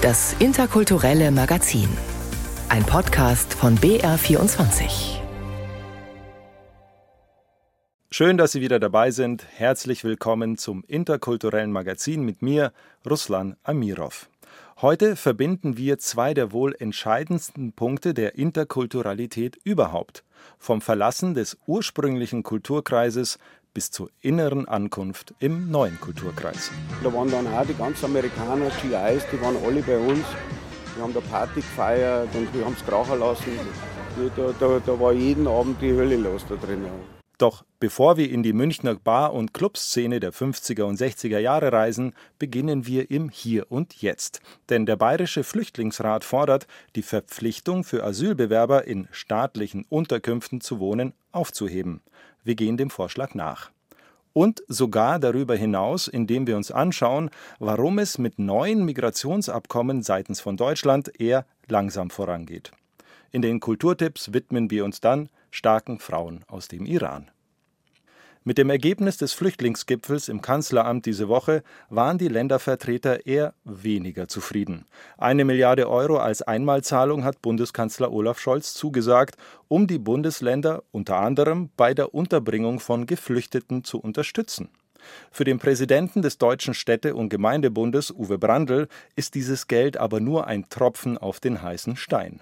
Das interkulturelle Magazin. Ein Podcast von BR24. Schön, dass Sie wieder dabei sind. Herzlich willkommen zum interkulturellen Magazin mit mir, Ruslan Amirov. Heute verbinden wir zwei der wohl entscheidendsten Punkte der Interkulturalität überhaupt. Vom Verlassen des ursprünglichen Kulturkreises bis zur inneren Ankunft im neuen Kulturkreis. Da waren dann auch die ganzen Amerikaner, GIs, die waren alle bei uns. Wir haben da Party gefeiert und wir haben es krachen lassen. Da, da, da war jeden Abend die Hölle los da drin. Doch bevor wir in die Münchner Bar- und Clubszene der 50er und 60er Jahre reisen, beginnen wir im Hier und Jetzt. Denn der Bayerische Flüchtlingsrat fordert, die Verpflichtung für Asylbewerber in staatlichen Unterkünften zu wohnen aufzuheben. Wir gehen dem Vorschlag nach. Und sogar darüber hinaus, indem wir uns anschauen, warum es mit neuen Migrationsabkommen seitens von Deutschland eher langsam vorangeht. In den Kulturtipps widmen wir uns dann starken Frauen aus dem Iran. Mit dem Ergebnis des Flüchtlingsgipfels im Kanzleramt diese Woche waren die Ländervertreter eher weniger zufrieden. Eine Milliarde Euro als Einmalzahlung hat Bundeskanzler Olaf Scholz zugesagt, um die Bundesländer unter anderem bei der Unterbringung von Geflüchteten zu unterstützen. Für den Präsidenten des Deutschen Städte- und Gemeindebundes Uwe Brandl ist dieses Geld aber nur ein Tropfen auf den heißen Stein.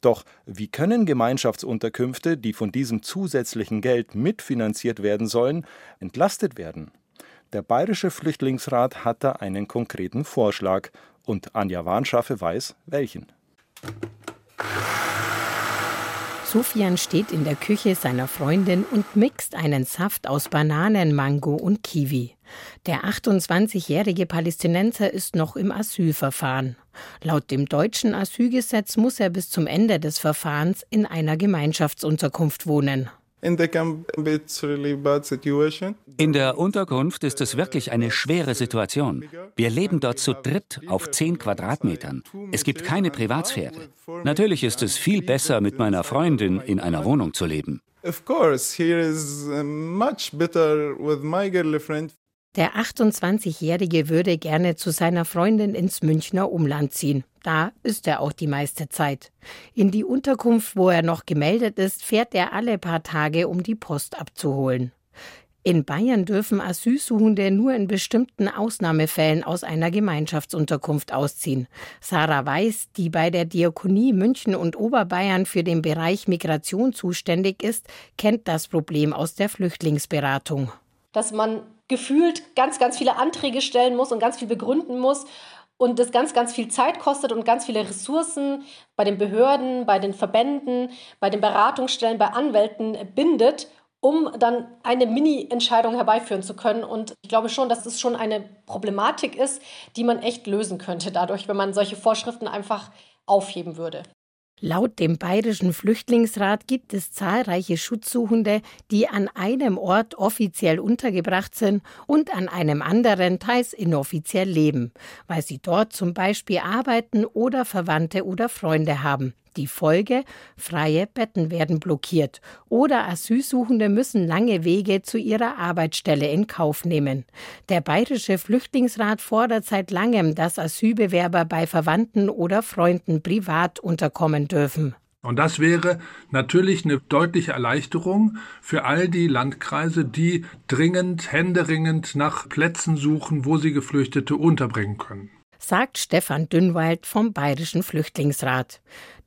Doch wie können Gemeinschaftsunterkünfte, die von diesem zusätzlichen Geld mitfinanziert werden sollen, entlastet werden? Der Bayerische Flüchtlingsrat hat da einen konkreten Vorschlag und Anja Warnschaffe weiß welchen. Sofian steht in der Küche seiner Freundin und mixt einen Saft aus Bananen, Mango und Kiwi. Der 28-jährige Palästinenser ist noch im Asylverfahren. Laut dem deutschen Asylgesetz muss er bis zum Ende des Verfahrens in einer Gemeinschaftsunterkunft wohnen. In der Unterkunft ist es wirklich eine schwere Situation. Wir leben dort zu dritt auf zehn Quadratmetern. Es gibt keine Privatsphäre. Natürlich ist es viel besser, mit meiner Freundin in einer Wohnung zu leben. Of course, here is uh, much better with my girlfriend. Der 28-Jährige würde gerne zu seiner Freundin ins Münchner Umland ziehen. Da ist er auch die meiste Zeit. In die Unterkunft, wo er noch gemeldet ist, fährt er alle paar Tage, um die Post abzuholen. In Bayern dürfen Asylsuchende nur in bestimmten Ausnahmefällen aus einer Gemeinschaftsunterkunft ausziehen. Sarah Weiß, die bei der Diakonie München und Oberbayern für den Bereich Migration zuständig ist, kennt das Problem aus der Flüchtlingsberatung. Dass man gefühlt ganz, ganz viele Anträge stellen muss und ganz viel begründen muss und das ganz, ganz viel Zeit kostet und ganz viele Ressourcen bei den Behörden, bei den Verbänden, bei den Beratungsstellen, bei Anwälten bindet, um dann eine Mini-Entscheidung herbeiführen zu können. Und ich glaube schon, dass das schon eine Problematik ist, die man echt lösen könnte dadurch, wenn man solche Vorschriften einfach aufheben würde. Laut dem Bayerischen Flüchtlingsrat gibt es zahlreiche Schutzsuchende, die an einem Ort offiziell untergebracht sind und an einem anderen teils inoffiziell leben, weil sie dort zum Beispiel arbeiten oder Verwandte oder Freunde haben. Die Folge? Freie Betten werden blockiert oder Asylsuchende müssen lange Wege zu ihrer Arbeitsstelle in Kauf nehmen. Der Bayerische Flüchtlingsrat fordert seit langem, dass Asylbewerber bei Verwandten oder Freunden privat unterkommen dürfen. Und das wäre natürlich eine deutliche Erleichterung für all die Landkreise, die dringend, händeringend nach Plätzen suchen, wo sie Geflüchtete unterbringen können sagt Stefan Dünnwald vom Bayerischen Flüchtlingsrat.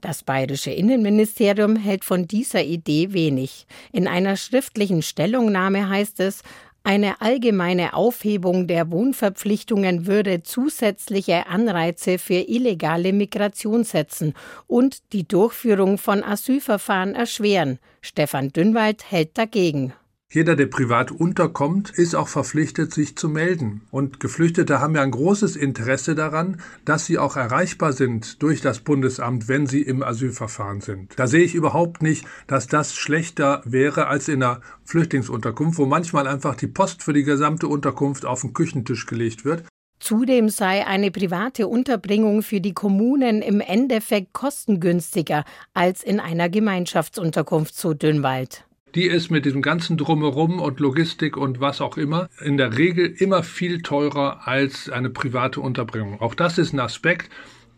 Das bayerische Innenministerium hält von dieser Idee wenig. In einer schriftlichen Stellungnahme heißt es, eine allgemeine Aufhebung der Wohnverpflichtungen würde zusätzliche Anreize für illegale Migration setzen und die Durchführung von Asylverfahren erschweren. Stefan Dünnwald hält dagegen. Jeder, der privat unterkommt, ist auch verpflichtet, sich zu melden. Und Geflüchtete haben ja ein großes Interesse daran, dass sie auch erreichbar sind durch das Bundesamt, wenn sie im Asylverfahren sind. Da sehe ich überhaupt nicht, dass das schlechter wäre als in einer Flüchtlingsunterkunft, wo manchmal einfach die Post für die gesamte Unterkunft auf den Küchentisch gelegt wird. Zudem sei eine private Unterbringung für die Kommunen im Endeffekt kostengünstiger als in einer Gemeinschaftsunterkunft zu Dünnwald die ist mit diesem ganzen Drumherum und Logistik und was auch immer in der Regel immer viel teurer als eine private Unterbringung. Auch das ist ein Aspekt,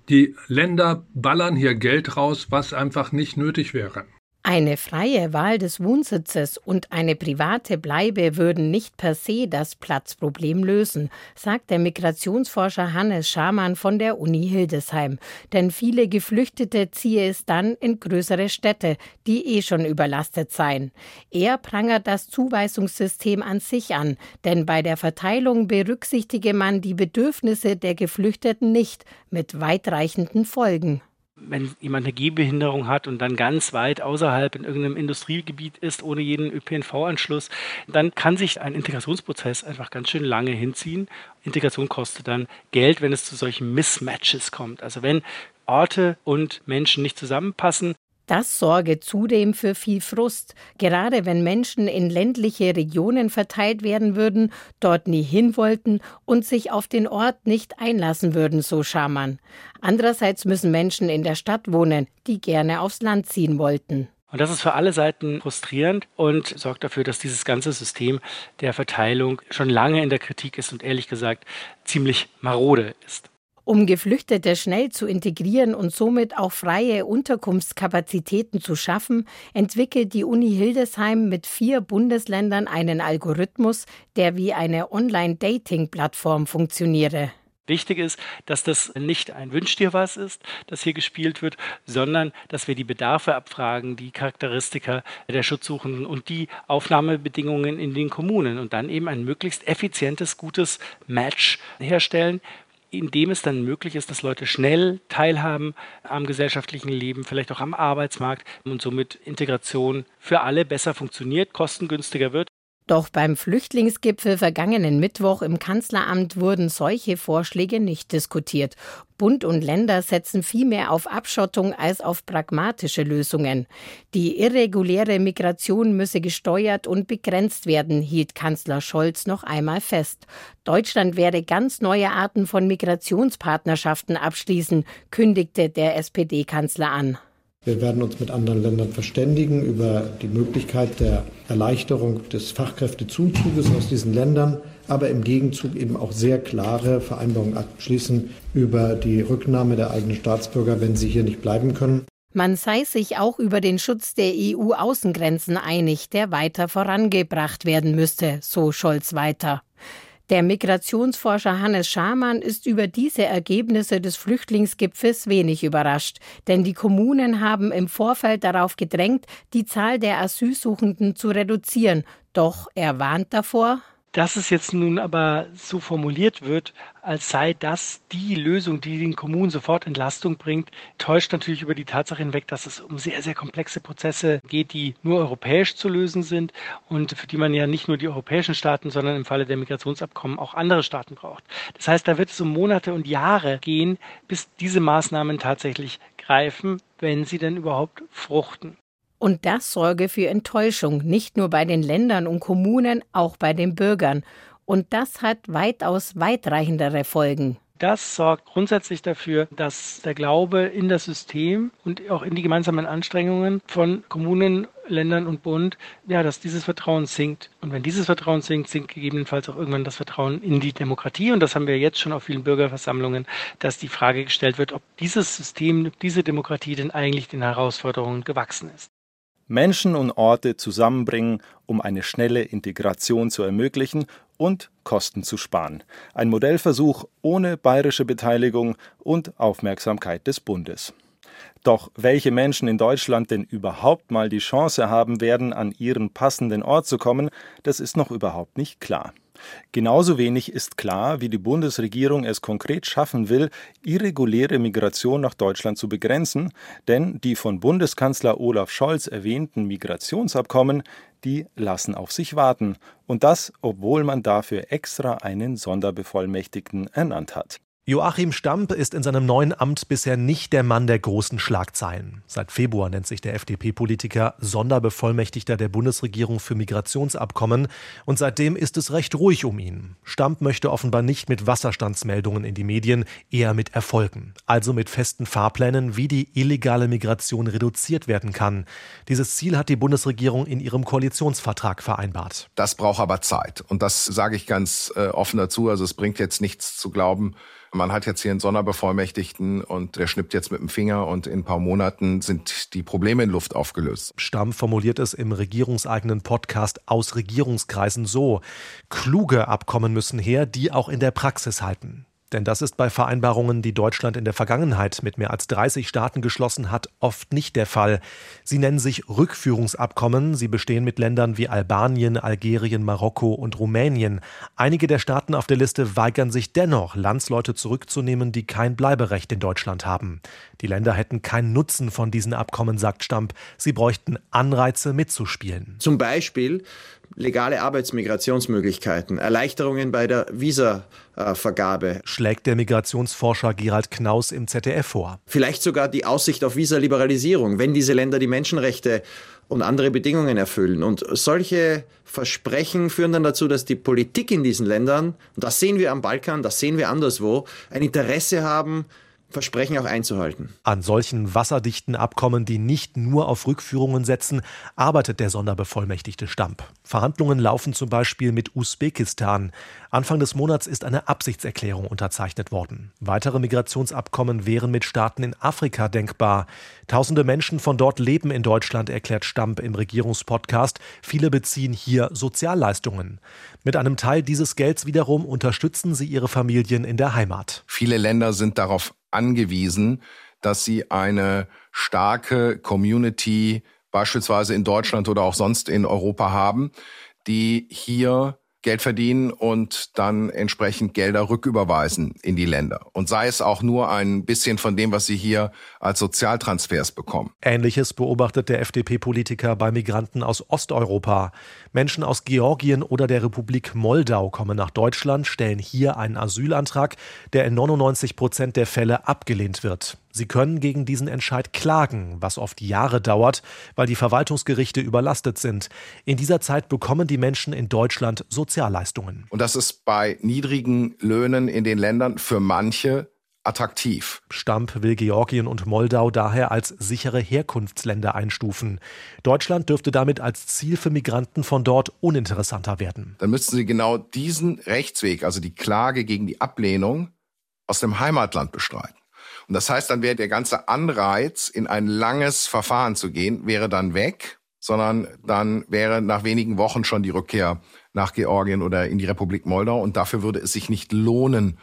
Die Länder ballern hier Geld raus, was einfach nicht nötig wäre. Eine freie Wahl des Wohnsitzes und eine private Bleibe würden nicht per se das Platzproblem lösen, sagt der Migrationsforscher Hannes Schamann von der Uni Hildesheim. Denn viele Geflüchtete ziehe es dann in größere Städte, die eh schon überlastet seien. Er prangert das Zuweisungssystem an sich an, denn bei der Verteilung berücksichtige man die Bedürfnisse der Geflüchteten nicht, mit weitreichenden Folgen wenn jemand eine Gehbehinderung hat und dann ganz weit außerhalb in irgendeinem Industriegebiet ist, ohne jeden ÖPNV-Anschluss, dann kann sich ein Integrationsprozess einfach ganz schön lange hinziehen. Integration kostet dann Geld, wenn es zu solchen Mismatches kommt. Also wenn Orte und Menschen nicht zusammenpassen, das sorge zudem für viel Frust, gerade wenn Menschen in ländliche Regionen verteilt werden würden, dort nie hin wollten und sich auf den Ort nicht einlassen würden, so Schamann. Andererseits müssen Menschen in der Stadt wohnen, die gerne aufs Land ziehen wollten. Und das ist für alle Seiten frustrierend und sorgt dafür, dass dieses ganze System der Verteilung schon lange in der Kritik ist und ehrlich gesagt ziemlich marode ist. Um Geflüchtete schnell zu integrieren und somit auch freie Unterkunftskapazitäten zu schaffen, entwickelt die Uni Hildesheim mit vier Bundesländern einen Algorithmus, der wie eine Online-Dating-Plattform funktioniere. Wichtig ist, dass das nicht ein Wünsch dir was ist, das hier gespielt wird, sondern dass wir die Bedarfe abfragen, die Charakteristika der Schutzsuchenden und die Aufnahmebedingungen in den Kommunen und dann eben ein möglichst effizientes, gutes Match herstellen, indem es dann möglich ist, dass Leute schnell teilhaben am gesellschaftlichen Leben, vielleicht auch am Arbeitsmarkt und somit Integration für alle besser funktioniert, kostengünstiger wird doch beim Flüchtlingsgipfel vergangenen Mittwoch im Kanzleramt wurden solche Vorschläge nicht diskutiert. Bund und Länder setzen vielmehr auf Abschottung als auf pragmatische Lösungen. Die irreguläre Migration müsse gesteuert und begrenzt werden, hielt Kanzler Scholz noch einmal fest. Deutschland werde ganz neue Arten von Migrationspartnerschaften abschließen, kündigte der SPD-Kanzler an. Wir werden uns mit anderen Ländern verständigen über die Möglichkeit der Erleichterung des Fachkräftezuzuges aus diesen Ländern, aber im Gegenzug eben auch sehr klare Vereinbarungen abschließen über die Rücknahme der eigenen Staatsbürger, wenn sie hier nicht bleiben können. Man sei sich auch über den Schutz der EU-Außengrenzen einig, der weiter vorangebracht werden müsste, so Scholz weiter. Der Migrationsforscher Hannes Schamann ist über diese Ergebnisse des Flüchtlingsgipfels wenig überrascht, denn die Kommunen haben im Vorfeld darauf gedrängt, die Zahl der Asylsuchenden zu reduzieren. Doch er warnt davor, dass es jetzt nun aber so formuliert wird, als sei das die Lösung, die den Kommunen sofort Entlastung bringt, täuscht natürlich über die Tatsache hinweg, dass es um sehr, sehr komplexe Prozesse geht, die nur europäisch zu lösen sind und für die man ja nicht nur die europäischen Staaten, sondern im Falle der Migrationsabkommen auch andere Staaten braucht. Das heißt, da wird es um Monate und Jahre gehen, bis diese Maßnahmen tatsächlich greifen, wenn sie denn überhaupt fruchten. Und das sorge für Enttäuschung, nicht nur bei den Ländern und Kommunen, auch bei den Bürgern. Und das hat weitaus weitreichendere Folgen. Das sorgt grundsätzlich dafür, dass der Glaube in das System und auch in die gemeinsamen Anstrengungen von Kommunen, Ländern und Bund, ja, dass dieses Vertrauen sinkt. Und wenn dieses Vertrauen sinkt, sinkt gegebenenfalls auch irgendwann das Vertrauen in die Demokratie. Und das haben wir jetzt schon auf vielen Bürgerversammlungen, dass die Frage gestellt wird, ob dieses System, diese Demokratie denn eigentlich den Herausforderungen gewachsen ist. Menschen und Orte zusammenbringen, um eine schnelle Integration zu ermöglichen und Kosten zu sparen. Ein Modellversuch ohne bayerische Beteiligung und Aufmerksamkeit des Bundes. Doch welche Menschen in Deutschland denn überhaupt mal die Chance haben werden, an ihren passenden Ort zu kommen, das ist noch überhaupt nicht klar. Genauso wenig ist klar, wie die Bundesregierung es konkret schaffen will, irreguläre Migration nach Deutschland zu begrenzen, denn die von Bundeskanzler Olaf Scholz erwähnten Migrationsabkommen, die lassen auf sich warten, und das, obwohl man dafür extra einen Sonderbevollmächtigten ernannt hat. Joachim Stamp ist in seinem neuen Amt bisher nicht der Mann der großen Schlagzeilen. Seit Februar nennt sich der FDP-Politiker Sonderbevollmächtigter der Bundesregierung für Migrationsabkommen und seitdem ist es recht ruhig um ihn. Stamp möchte offenbar nicht mit Wasserstandsmeldungen in die Medien, eher mit Erfolgen, also mit festen Fahrplänen, wie die illegale Migration reduziert werden kann. Dieses Ziel hat die Bundesregierung in ihrem Koalitionsvertrag vereinbart. Das braucht aber Zeit und das sage ich ganz äh, offen dazu, also es bringt jetzt nichts zu glauben, man hat jetzt hier einen Sonderbevollmächtigten und der schnippt jetzt mit dem Finger und in ein paar Monaten sind die Probleme in Luft aufgelöst. Stamm formuliert es im regierungseigenen Podcast aus Regierungskreisen so. Kluge Abkommen müssen her, die auch in der Praxis halten. Denn das ist bei Vereinbarungen, die Deutschland in der Vergangenheit mit mehr als 30 Staaten geschlossen hat, oft nicht der Fall. Sie nennen sich Rückführungsabkommen. Sie bestehen mit Ländern wie Albanien, Algerien, Marokko und Rumänien. Einige der Staaten auf der Liste weigern sich dennoch, Landsleute zurückzunehmen, die kein Bleiberecht in Deutschland haben. Die Länder hätten keinen Nutzen von diesen Abkommen, sagt Stamp. Sie bräuchten Anreize mitzuspielen. Zum Beispiel legale Arbeitsmigrationsmöglichkeiten, Erleichterungen bei der Visavergabe. Schlägt der Migrationsforscher Gerald Knaus im ZDF vor. Vielleicht sogar die Aussicht auf Visaliberalisierung, wenn diese Länder die Menschenrechte und andere Bedingungen erfüllen. Und solche Versprechen führen dann dazu, dass die Politik in diesen Ländern, und das sehen wir am Balkan, das sehen wir anderswo, ein Interesse haben, Versprechen auch einzuhalten. An solchen wasserdichten Abkommen, die nicht nur auf Rückführungen setzen, arbeitet der Sonderbevollmächtigte Stamp. Verhandlungen laufen zum Beispiel mit Usbekistan. Anfang des Monats ist eine Absichtserklärung unterzeichnet worden. Weitere Migrationsabkommen wären mit Staaten in Afrika denkbar. Tausende Menschen von dort leben in Deutschland, erklärt Stamp im Regierungspodcast. Viele beziehen hier Sozialleistungen. Mit einem Teil dieses Gelds wiederum unterstützen sie ihre Familien in der Heimat. Viele Länder sind darauf angewiesen, dass sie eine starke Community beispielsweise in Deutschland oder auch sonst in Europa haben, die hier Geld verdienen und dann entsprechend Gelder rücküberweisen in die Länder. Und sei es auch nur ein bisschen von dem, was sie hier als Sozialtransfers bekommen. Ähnliches beobachtet der FDP-Politiker bei Migranten aus Osteuropa. Menschen aus Georgien oder der Republik Moldau kommen nach Deutschland, stellen hier einen Asylantrag, der in 99 Prozent der Fälle abgelehnt wird. Sie können gegen diesen Entscheid klagen, was oft Jahre dauert, weil die Verwaltungsgerichte überlastet sind. In dieser Zeit bekommen die Menschen in Deutschland Sozialleistungen. Und das ist bei niedrigen Löhnen in den Ländern für manche attraktiv. Stamp will Georgien und Moldau daher als sichere Herkunftsländer einstufen. Deutschland dürfte damit als Ziel für Migranten von dort uninteressanter werden. Dann müssten sie genau diesen Rechtsweg, also die Klage gegen die Ablehnung, aus dem Heimatland bestreiten. Und das heißt, dann wäre der ganze Anreiz, in ein langes Verfahren zu gehen, wäre dann weg, sondern dann wäre nach wenigen Wochen schon die Rückkehr nach Georgien oder in die Republik Moldau. Und dafür würde es sich nicht lohnen,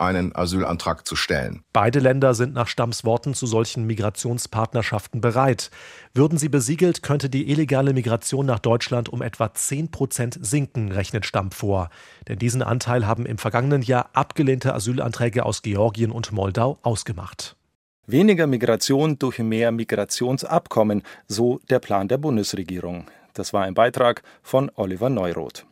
einen Asylantrag zu stellen. Beide Länder sind nach Stamms Worten zu solchen Migrationspartnerschaften bereit. Würden sie besiegelt, könnte die illegale Migration nach Deutschland um etwa 10 Prozent sinken, rechnet Stamm vor. Denn diesen Anteil haben im vergangenen Jahr abgelehnte Asylanträge aus Georgien und Moldau ausgemacht. Weniger Migration durch mehr Migrationsabkommen, so der Plan der Bundesregierung. Das war ein Beitrag von Oliver Neuroth.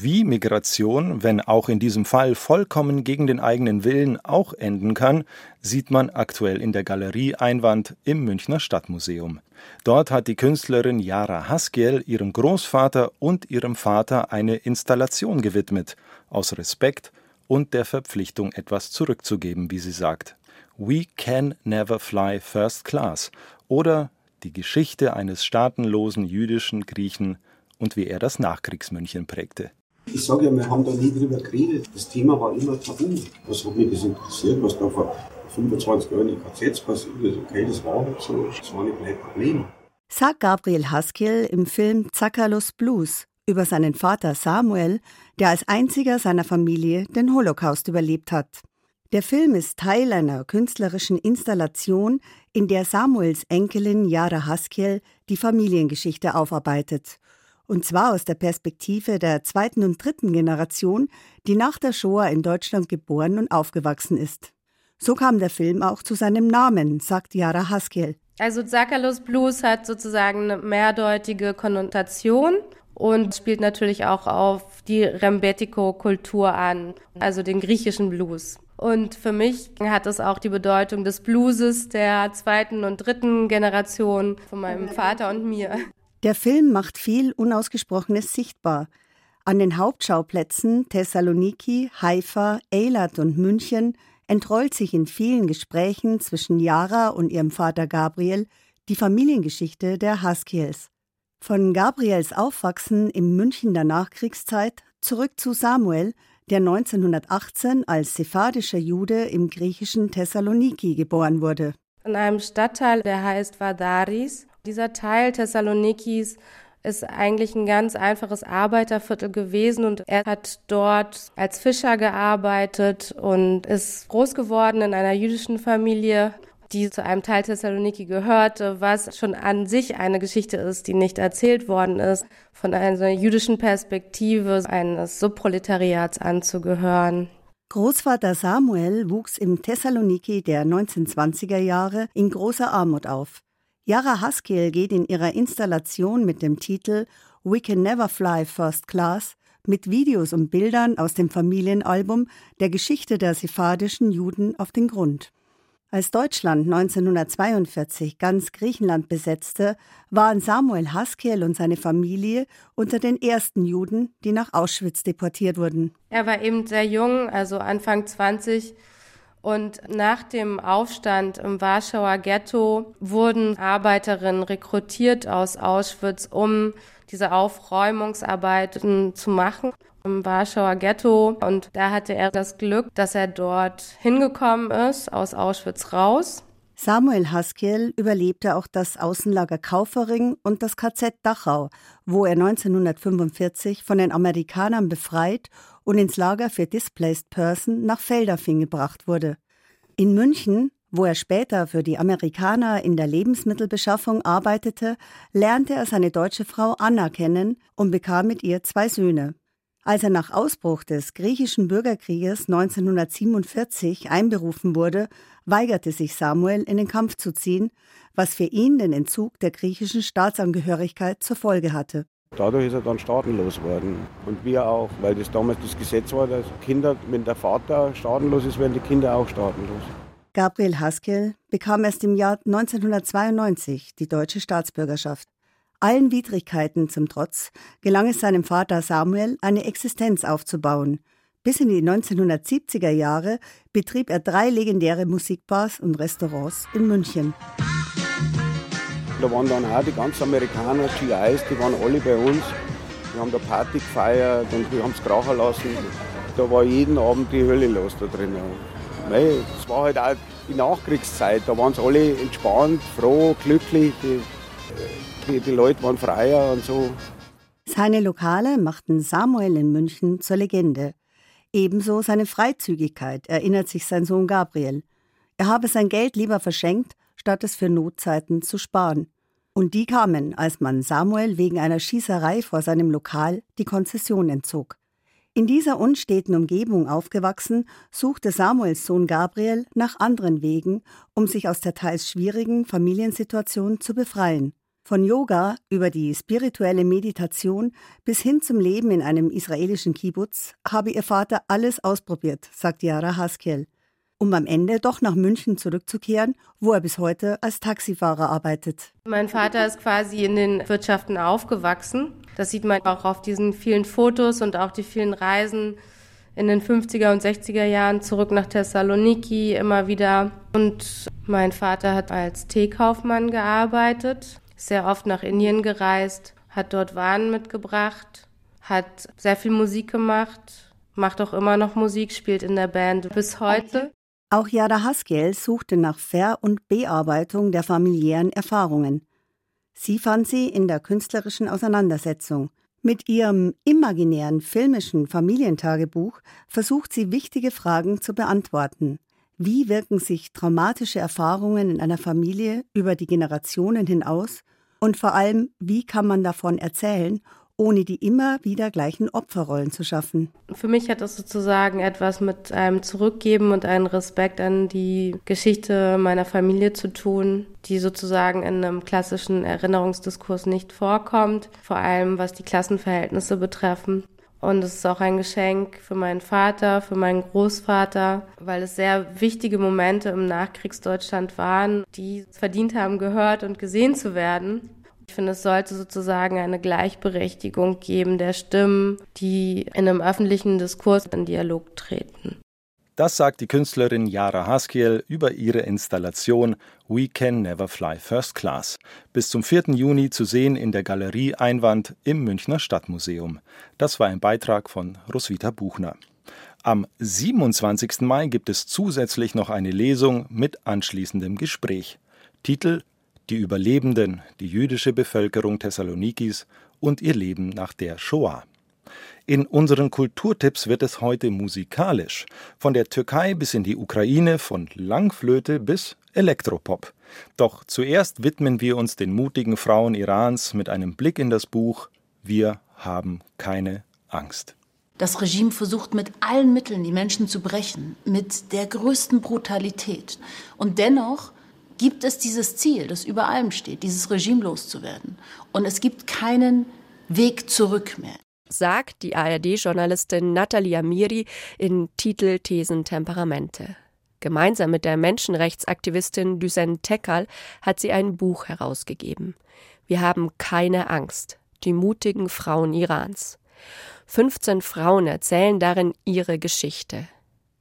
Wie Migration, wenn auch in diesem Fall vollkommen gegen den eigenen Willen, auch enden kann, sieht man aktuell in der Galerie Einwand im Münchner Stadtmuseum. Dort hat die Künstlerin Yara Haskiel ihrem Großvater und ihrem Vater eine Installation gewidmet, aus Respekt und der Verpflichtung, etwas zurückzugeben, wie sie sagt. We can never fly first class oder die Geschichte eines staatenlosen jüdischen Griechen und wie er das Nachkriegsmünchen prägte. Ich sage ja, wir haben da nie drüber geredet. Das Thema war immer tabu. Was hat mich das interessiert, was da vor 25 Jahren in KZs passiert ist? Okay, das war halt so. Das war nicht mein Problem. Sagt Gabriel Haskell im Film Zakalos Blues über seinen Vater Samuel, der als einziger seiner Familie den Holocaust überlebt hat. Der Film ist Teil einer künstlerischen Installation, in der Samuels Enkelin Yara Haskell die Familiengeschichte aufarbeitet und zwar aus der Perspektive der zweiten und dritten Generation, die nach der Shoah in Deutschland geboren und aufgewachsen ist. So kam der Film auch zu seinem Namen, sagt Yara Haskell. Also Zakalos Blues hat sozusagen eine mehrdeutige Konnotation und spielt natürlich auch auf die Rembetiko-Kultur an, also den griechischen Blues. Und für mich hat es auch die Bedeutung des Blueses der zweiten und dritten Generation von meinem Vater und mir. Der Film macht viel Unausgesprochenes sichtbar. An den Hauptschauplätzen Thessaloniki, Haifa, Eilat und München entrollt sich in vielen Gesprächen zwischen Yara und ihrem Vater Gabriel die Familiengeschichte der Haskiels. Von Gabriels Aufwachsen im München der Nachkriegszeit zurück zu Samuel, der 1918 als sephardischer Jude im griechischen Thessaloniki geboren wurde. In einem Stadtteil, der heißt Vadaris. Dieser Teil Thessalonikis ist eigentlich ein ganz einfaches Arbeiterviertel gewesen und er hat dort als Fischer gearbeitet und ist groß geworden in einer jüdischen Familie, die zu einem Teil Thessaloniki gehörte, was schon an sich eine Geschichte ist, die nicht erzählt worden ist, von einer jüdischen Perspektive eines Subproletariats anzugehören. Großvater Samuel wuchs im Thessaloniki der 1920er Jahre in großer Armut auf. Yara Haskell geht in ihrer Installation mit dem Titel We Can Never Fly First Class mit Videos und Bildern aus dem Familienalbum der Geschichte der sephardischen Juden auf den Grund. Als Deutschland 1942 ganz Griechenland besetzte, waren Samuel Haskell und seine Familie unter den ersten Juden, die nach Auschwitz deportiert wurden. Er war eben sehr jung, also Anfang 20 und nach dem Aufstand im Warschauer Ghetto wurden Arbeiterinnen rekrutiert aus Auschwitz, um diese Aufräumungsarbeiten zu machen im Warschauer Ghetto. Und da hatte er das Glück, dass er dort hingekommen ist, aus Auschwitz raus. Samuel Haskell überlebte auch das Außenlager Kaufering und das KZ Dachau, wo er 1945 von den Amerikanern befreit und ins Lager für Displaced Person nach Feldafing gebracht wurde. In München, wo er später für die Amerikaner in der Lebensmittelbeschaffung arbeitete, lernte er seine deutsche Frau Anna kennen und bekam mit ihr zwei Söhne. Als er nach Ausbruch des griechischen Bürgerkrieges 1947 einberufen wurde, weigerte sich Samuel, in den Kampf zu ziehen, was für ihn den Entzug der griechischen Staatsangehörigkeit zur Folge hatte. Dadurch ist er dann staatenlos worden. Und wir auch, weil das damals das Gesetz war, dass Kinder, wenn der Vater staatenlos ist, werden die Kinder auch staatenlos. Gabriel Haskell bekam erst im Jahr 1992 die deutsche Staatsbürgerschaft. Allen Widrigkeiten zum Trotz gelang es seinem Vater Samuel, eine Existenz aufzubauen. Bis in die 1970er Jahre betrieb er drei legendäre Musikbars und Restaurants in München. Da waren dann auch die ganzen Amerikaner, GIs, die waren alle bei uns. Wir haben da Party gefeiert und wir haben es krachen lassen. Da war jeden Abend die Hölle los da drin. Es war halt auch die Nachkriegszeit. Da waren sie alle entspannt, froh, glücklich. Die, die Leute waren freier und so. Seine Lokale machten Samuel in München zur Legende. Ebenso seine Freizügigkeit, erinnert sich sein Sohn Gabriel. Er habe sein Geld lieber verschenkt, statt es für Notzeiten zu sparen. Und die kamen, als man Samuel wegen einer Schießerei vor seinem Lokal die Konzession entzog. In dieser unsteten Umgebung aufgewachsen, suchte Samuels Sohn Gabriel nach anderen Wegen, um sich aus der teils schwierigen Familiensituation zu befreien. Von Yoga über die spirituelle Meditation bis hin zum Leben in einem israelischen Kibbutz habe ihr Vater alles ausprobiert, sagt Yara Haskell um am Ende doch nach München zurückzukehren, wo er bis heute als Taxifahrer arbeitet. Mein Vater ist quasi in den Wirtschaften aufgewachsen. Das sieht man auch auf diesen vielen Fotos und auch die vielen Reisen in den 50er und 60er Jahren zurück nach Thessaloniki immer wieder. Und mein Vater hat als Teekaufmann gearbeitet, sehr oft nach Indien gereist, hat dort Waren mitgebracht, hat sehr viel Musik gemacht, macht auch immer noch Musik, spielt in der Band bis heute. Auch Jada Haskell suchte nach Ver- und Bearbeitung der familiären Erfahrungen. Sie fand sie in der künstlerischen Auseinandersetzung. Mit ihrem imaginären filmischen Familientagebuch versucht sie wichtige Fragen zu beantworten. Wie wirken sich traumatische Erfahrungen in einer Familie über die Generationen hinaus? Und vor allem, wie kann man davon erzählen, ohne die immer wieder gleichen Opferrollen zu schaffen. Für mich hat das sozusagen etwas mit einem Zurückgeben und einem Respekt an die Geschichte meiner Familie zu tun, die sozusagen in einem klassischen Erinnerungsdiskurs nicht vorkommt, vor allem was die Klassenverhältnisse betreffen. Und es ist auch ein Geschenk für meinen Vater, für meinen Großvater, weil es sehr wichtige Momente im Nachkriegsdeutschland waren, die verdient haben, gehört und gesehen zu werden. Ich finde, es sollte sozusagen eine Gleichberechtigung geben der Stimmen, die in einem öffentlichen Diskurs in Dialog treten. Das sagt die Künstlerin Yara Haskiel über ihre Installation We Can Never Fly First Class. Bis zum 4. Juni zu sehen in der Galerie Einwand im Münchner Stadtmuseum. Das war ein Beitrag von Roswitha Buchner. Am 27. Mai gibt es zusätzlich noch eine Lesung mit anschließendem Gespräch. Titel Die Überlebenden, die jüdische Bevölkerung Thessalonikis und ihr Leben nach der Shoah. In unseren Kulturtipps wird es heute musikalisch. Von der Türkei bis in die Ukraine, von Langflöte bis Elektropop. Doch zuerst widmen wir uns den mutigen Frauen Irans mit einem Blick in das Buch Wir haben keine Angst. Das Regime versucht mit allen Mitteln die Menschen zu brechen, mit der größten Brutalität. Und dennoch gibt es dieses Ziel, das über allem steht, dieses Regime loszuwerden. Und es gibt keinen Weg zurück mehr. Sagt die ARD-Journalistin Natalia Amiri in Titel Thesen Temperamente. Gemeinsam mit der Menschenrechtsaktivistin Düsen Tekal hat sie ein Buch herausgegeben. Wir haben keine Angst. Die mutigen Frauen Irans. 15 Frauen erzählen darin ihre Geschichte.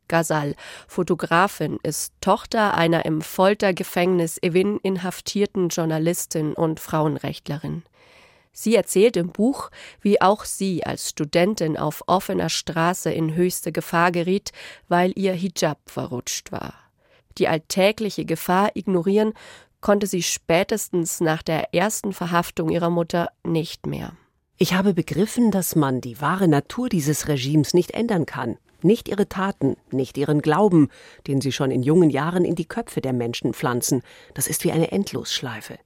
Ghazal, Fotografin, ist Tochter einer im Foltergefängnis Evin inhaftierten Journalistin und Frauenrechtlerin. Sie erzählt im Buch, wie auch sie als Studentin auf offener Straße in höchste Gefahr geriet, weil ihr Hijab verrutscht war. Die alltägliche Gefahr ignorieren konnte sie spätestens nach der ersten Verhaftung ihrer Mutter nicht mehr. Ich habe begriffen, dass man die wahre Natur dieses Regimes nicht ändern kann. Nicht ihre Taten, nicht ihren Glauben, den sie schon in jungen Jahren in die Köpfe der Menschen pflanzen. Das ist wie eine Endlosschleife.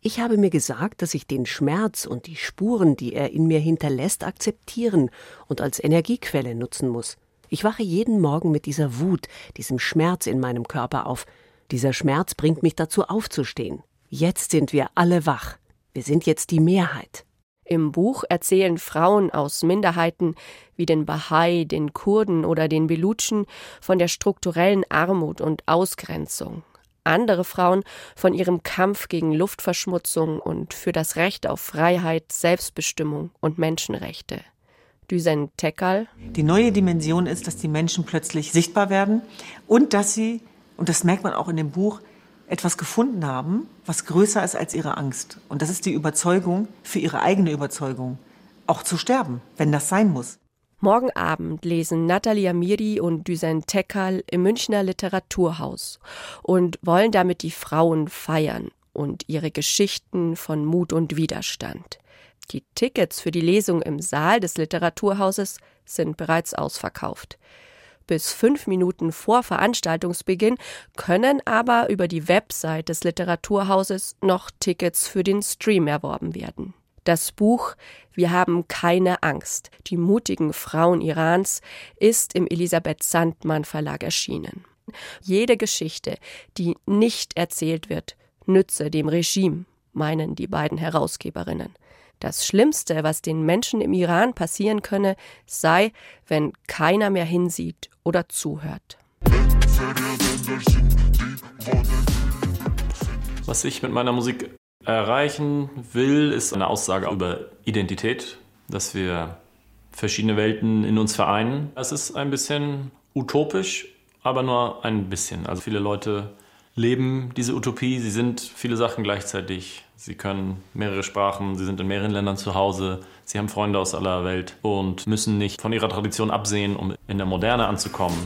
Ich habe mir gesagt, dass ich den Schmerz und die Spuren, die er in mir hinterlässt, akzeptieren und als Energiequelle nutzen muss. Ich wache jeden Morgen mit dieser Wut, diesem Schmerz in meinem Körper auf. Dieser Schmerz bringt mich dazu aufzustehen. Jetzt sind wir alle wach. Wir sind jetzt die Mehrheit. Im Buch erzählen Frauen aus Minderheiten wie den Bahai, den Kurden oder den Belutschen von der strukturellen Armut und Ausgrenzung. Andere Frauen von ihrem Kampf gegen Luftverschmutzung und für das Recht auf Freiheit, Selbstbestimmung und Menschenrechte. Düsen Tekal. Die neue Dimension ist, dass die Menschen plötzlich sichtbar werden und dass sie, und das merkt man auch in dem Buch, etwas gefunden haben, was größer ist als ihre Angst. Und das ist die Überzeugung, für ihre eigene Überzeugung auch zu sterben, wenn das sein muss. Morgen Abend lesen Natalia Miri und Düsen Tekal im Münchner Literaturhaus und wollen damit die Frauen feiern und ihre Geschichten von Mut und Widerstand. Die Tickets für die Lesung im Saal des Literaturhauses sind bereits ausverkauft bis fünf Minuten vor Veranstaltungsbeginn können aber über die Website des Literaturhauses noch Tickets für den Stream erworben werden. Das Buch Wir haben keine Angst, die mutigen Frauen Irans ist im Elisabeth Sandmann Verlag erschienen. Jede Geschichte, die nicht erzählt wird, nütze dem Regime, meinen die beiden Herausgeberinnen. Das Schlimmste, was den Menschen im Iran passieren könne, sei, wenn keiner mehr hinsieht oder zuhört. Was ich mit meiner Musik erreichen will, ist eine Aussage über Identität, dass wir verschiedene Welten in uns vereinen. Es ist ein bisschen utopisch, aber nur ein bisschen. Also viele Leute leben diese Utopie, sie sind viele Sachen gleichzeitig. Sie können mehrere Sprachen, sie sind in mehreren Ländern zu Hause, sie haben Freunde aus aller Welt und müssen nicht von ihrer Tradition absehen, um in der Moderne anzukommen.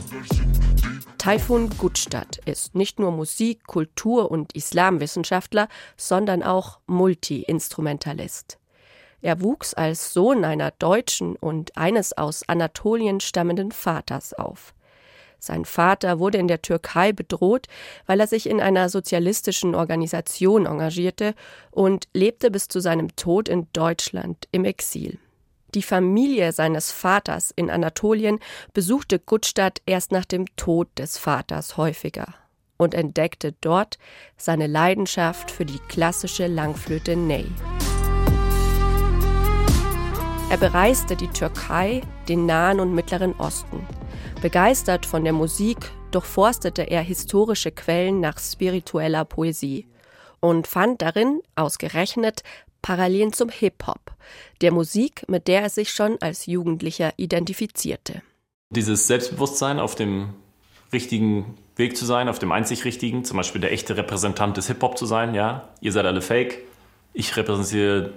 Taifun Gutstadt ist nicht nur Musik-, Kultur- und Islamwissenschaftler, sondern auch Multi-Instrumentalist. Er wuchs als Sohn einer deutschen und eines aus Anatolien stammenden Vaters auf. Sein Vater wurde in der Türkei bedroht, weil er sich in einer sozialistischen Organisation engagierte und lebte bis zu seinem Tod in Deutschland im Exil. Die Familie seines Vaters in Anatolien besuchte Gutstadt erst nach dem Tod des Vaters häufiger und entdeckte dort seine Leidenschaft für die klassische Langflöte Ney. Er bereiste die Türkei, den Nahen und Mittleren Osten. Begeistert von der Musik durchforstete er historische Quellen nach spiritueller Poesie und fand darin ausgerechnet Parallelen zum Hip-Hop, der Musik, mit der er sich schon als Jugendlicher identifizierte. Dieses Selbstbewusstsein, auf dem richtigen Weg zu sein, auf dem einzig richtigen, zum Beispiel der echte Repräsentant des Hip-Hop zu sein, ja, ihr seid alle fake, ich repräsentiere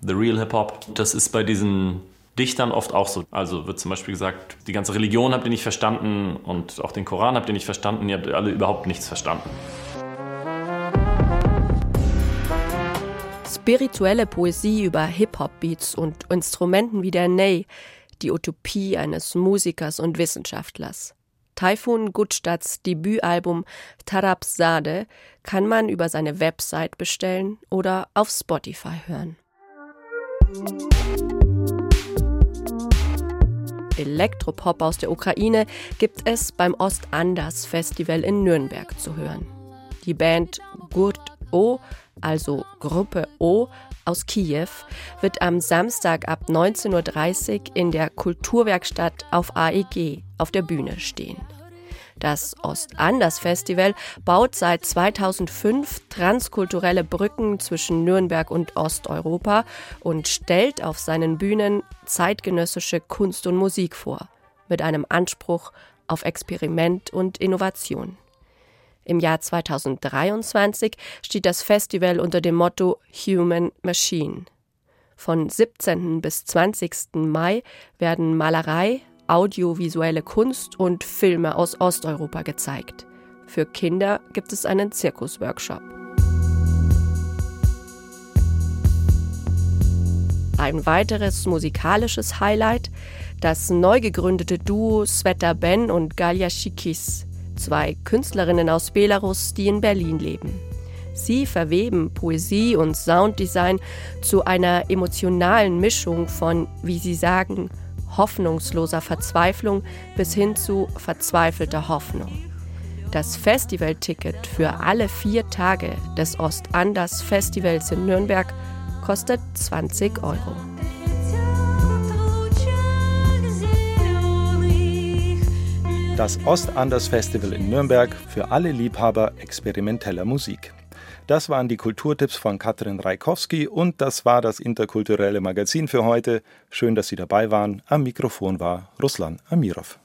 the real Hip-Hop. Das ist bei diesen Dichtern oft auch so. Also wird zum Beispiel gesagt, die ganze Religion habt ihr nicht verstanden und auch den Koran habt ihr nicht verstanden, ihr habt alle überhaupt nichts verstanden. Spirituelle Poesie über Hip-Hop-Beats und Instrumenten wie der Ney, die Utopie eines Musikers und Wissenschaftlers. Taifun Gutstads Debütalbum Tarabsade kann man über seine Website bestellen oder auf Spotify hören. Elektropop aus der Ukraine gibt es beim Ostandas Festival in Nürnberg zu hören. Die Band Gurt O, also Gruppe O aus Kiew, wird am Samstag ab 19.30 Uhr in der Kulturwerkstatt auf AEG auf der Bühne stehen. Das Ostanders Festival baut seit 2005 transkulturelle Brücken zwischen Nürnberg und Osteuropa und stellt auf seinen Bühnen zeitgenössische Kunst und Musik vor, mit einem Anspruch auf Experiment und Innovation. Im Jahr 2023 steht das Festival unter dem Motto Human Machine. Von 17. bis 20. Mai werden Malerei, audiovisuelle Kunst und Filme aus Osteuropa gezeigt. Für Kinder gibt es einen Zirkusworkshop. Ein weiteres musikalisches Highlight, das neu gegründete Duo Sveta Ben und Galia Shikis, zwei Künstlerinnen aus Belarus, die in Berlin leben. Sie verweben Poesie und Sounddesign zu einer emotionalen Mischung von, wie sie sagen, hoffnungsloser Verzweiflung bis hin zu verzweifelter Hoffnung. Das Festivalticket für alle vier Tage des Ostanders Festivals in Nürnberg kostet 20 Euro. Das Ostanders Festival in Nürnberg für alle Liebhaber experimenteller Musik. Das waren die Kulturtipps von Katrin Reikowski und das war das interkulturelle Magazin für heute. Schön, dass Sie dabei waren. Am Mikrofon war Ruslan Amirov.